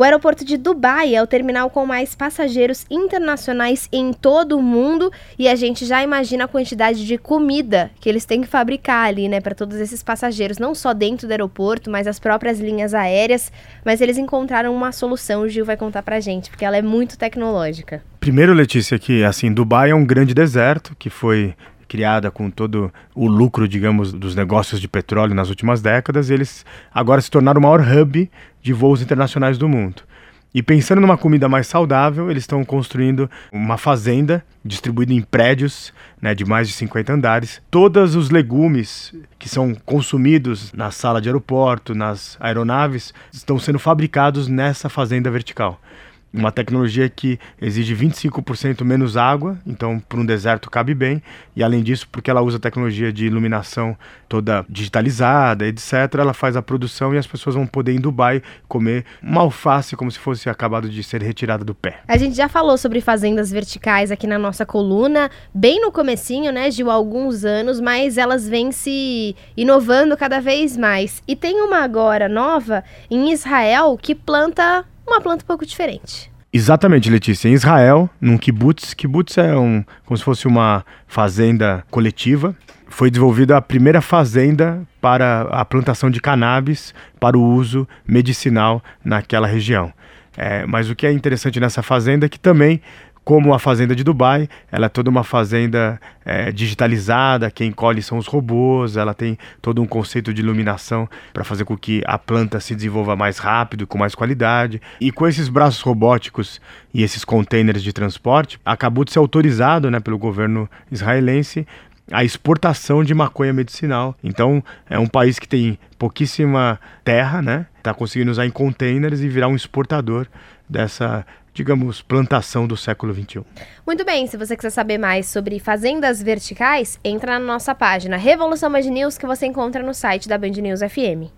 O aeroporto de Dubai é o terminal com mais passageiros internacionais em todo o mundo e a gente já imagina a quantidade de comida que eles têm que fabricar ali, né, para todos esses passageiros, não só dentro do aeroporto, mas as próprias linhas aéreas. Mas eles encontraram uma solução, o Gil vai contar pra gente, porque ela é muito tecnológica. Primeiro, Letícia, que assim, Dubai é um grande deserto que foi criada com todo o lucro, digamos, dos negócios de petróleo nas últimas décadas, eles agora se tornaram o maior hub de voos internacionais do mundo. E pensando numa comida mais saudável, eles estão construindo uma fazenda distribuída em prédios né, de mais de 50 andares. Todos os legumes que são consumidos na sala de aeroporto, nas aeronaves, estão sendo fabricados nessa fazenda vertical uma tecnologia que exige 25% menos água, então para um deserto cabe bem, e além disso, porque ela usa tecnologia de iluminação toda digitalizada, etc., ela faz a produção e as pessoas vão poder em Dubai comer uma alface como se fosse acabado de ser retirada do pé. A gente já falou sobre fazendas verticais aqui na nossa coluna, bem no comecinho, né, Gil, há alguns anos, mas elas vêm se inovando cada vez mais. E tem uma agora nova em Israel que planta uma planta um pouco diferente. Exatamente, Letícia. Em Israel, num kibbutz, kibbutz é um, como se fosse uma fazenda coletiva. Foi desenvolvida a primeira fazenda para a plantação de cannabis para o uso medicinal naquela região. É, mas o que é interessante nessa fazenda é que também como a fazenda de Dubai, ela é toda uma fazenda é, digitalizada, quem colhe são os robôs, ela tem todo um conceito de iluminação para fazer com que a planta se desenvolva mais rápido, com mais qualidade. E com esses braços robóticos e esses containers de transporte, acabou de ser autorizado né, pelo governo israelense a exportação de maconha medicinal. Então, é um país que tem pouquíssima terra, né? Está conseguindo usar em containers e virar um exportador dessa digamos, plantação do século XXI. Muito bem, se você quiser saber mais sobre fazendas verticais, entra na nossa página Revolução Band News que você encontra no site da Band News FM.